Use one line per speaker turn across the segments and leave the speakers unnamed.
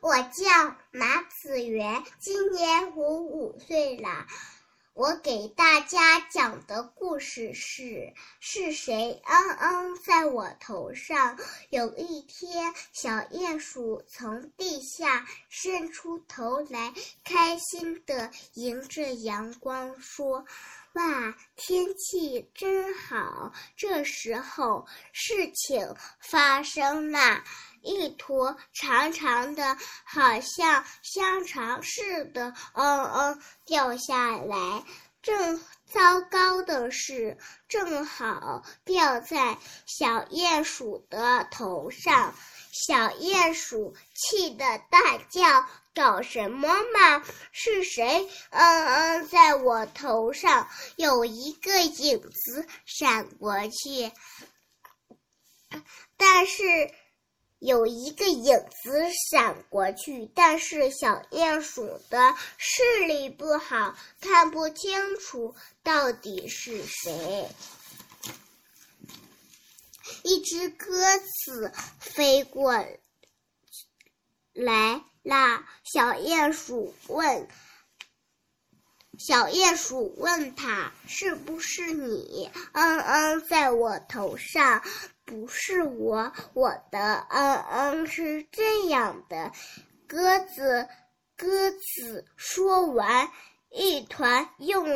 我叫马子源，今年我五岁了。我给大家讲的故事是：是谁嗯嗯在我头上？有一天，小鼹鼠从地下伸出头来，开心的迎着阳光说：“哇，天气真好！”这时候，事情发生了。一坨长长的，好像香肠似的，嗯嗯，掉下来。正糟糕的是，正好掉在小鼹鼠的头上。小鼹鼠气得大叫：“找什么嘛！是谁？嗯嗯，在我头上有一个影子闪过去，但是。”有一个影子闪过去，但是小鼹鼠的视力不好，看不清楚到底是谁。一只鸽子飞过来啦，小鼹鼠问：“小鼹鼠问他是不是你？嗯嗯，在我头上。”不是我，我的嗯嗯是这样的。鸽子，鸽子说完，一团又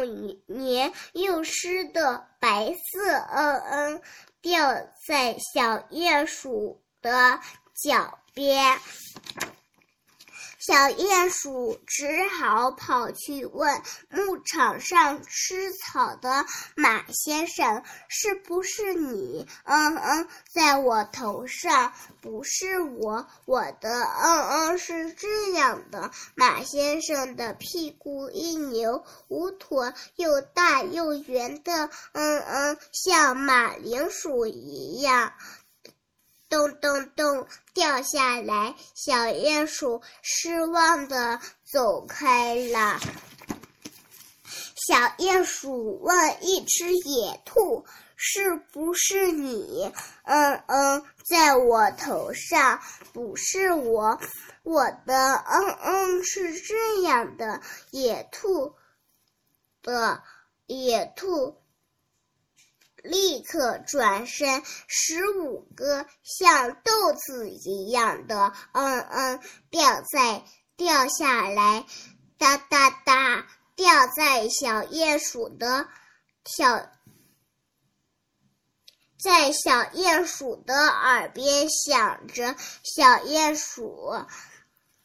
黏又湿的白色嗯嗯掉在小鼹鼠的脚边。小鼹鼠只好跑去问牧场上吃草的马先生：“是不是你？”“嗯嗯，在我头上，不是我，我的嗯嗯是这样的。”马先生的屁股一扭，五坨又大又圆的嗯嗯，像马铃薯一样。咚咚咚，掉下来！小鼹鼠失望的走开了。小鼹鼠问一只野兔：“是不是你？”“嗯嗯，在我头上，不是我，我的嗯嗯是这样的。”野兔的野兔。立刻转身，十五个像豆子一样的嗯嗯掉在掉下来，哒哒哒掉在小鼹鼠的小在小鼹鼠的耳边响着，小鼹鼠。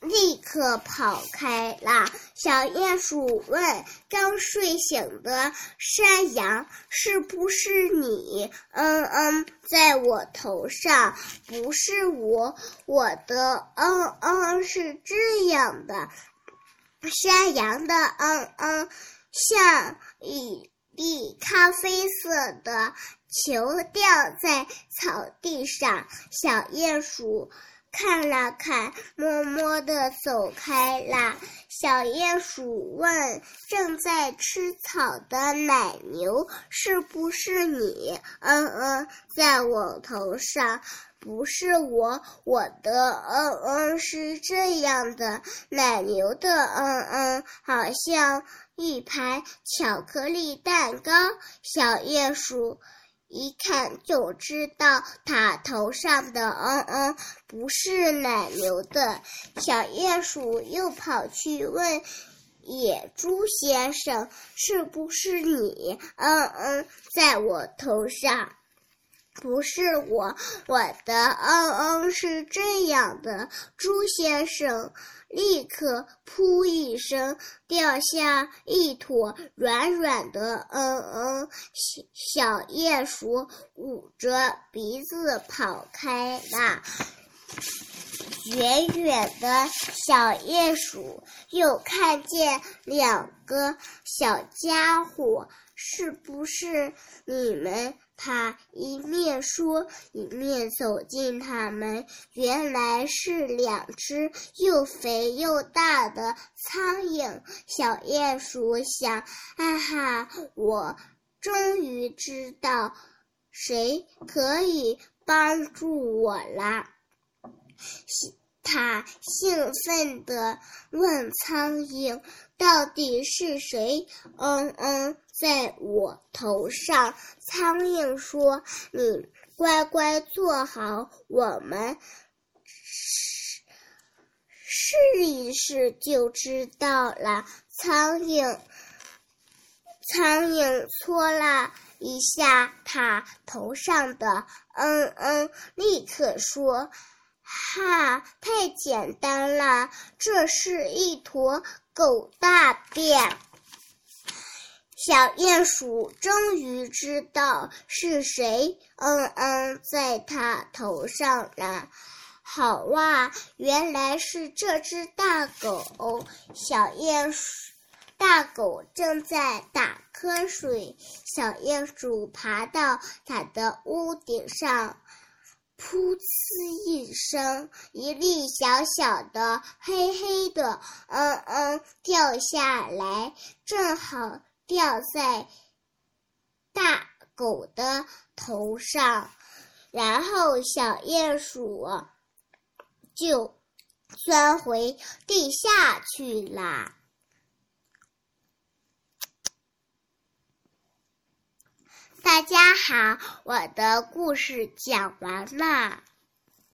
立刻跑开了。小鼹鼠问：“刚睡醒的山羊，是不是你？”“嗯嗯，在我头上，不是我。我的嗯嗯是这样的。”山羊的嗯嗯像一粒咖啡色的球掉在草地上。小鼹鼠。看了看，默默地走开了。小鼹鼠问：“正在吃草的奶牛是不是你？”“嗯嗯，在我头上，不是我。我的嗯嗯是这样的。奶牛的嗯嗯好像一排巧克力蛋糕。”小鼹鼠。一看就知道，他头上的嗯嗯不是奶牛的。小鼹鼠又跑去问野猪先生：“是不是你？”“嗯嗯，在我头上，不是我，我的嗯嗯是这样的。”猪先生。立刻“噗”一声掉下一坨软软的，嗯嗯，小小鼹鼠捂着鼻子跑开了。远远的小鼹鼠又看见两个小家伙，是不是你们？他一面说，一面走进他们。原来是两只又肥又大的苍蝇。小鼹鼠想：“哈哈，我终于知道谁可以帮助我了。”他兴奋地问苍蝇：“到底是谁？”“嗯嗯，在我头上。”苍蝇说：“你乖乖坐好，我们试一试就知道了。”苍蝇，苍蝇搓了一下他头上的“嗯嗯”，立刻说。哈，太简单了！这是一坨狗大便。小鼹鼠终于知道是谁，嗯嗯，在它头上了。好哇，原来是这只大狗。小鼹鼠，大狗正在打瞌睡。小鼹鼠爬到它的屋顶上。噗呲一声，一粒小小的、黑黑的，嗯嗯，掉下来，正好掉在大狗的头上，然后小鼹鼠就钻回地下去了。大家好，我的故事讲完了。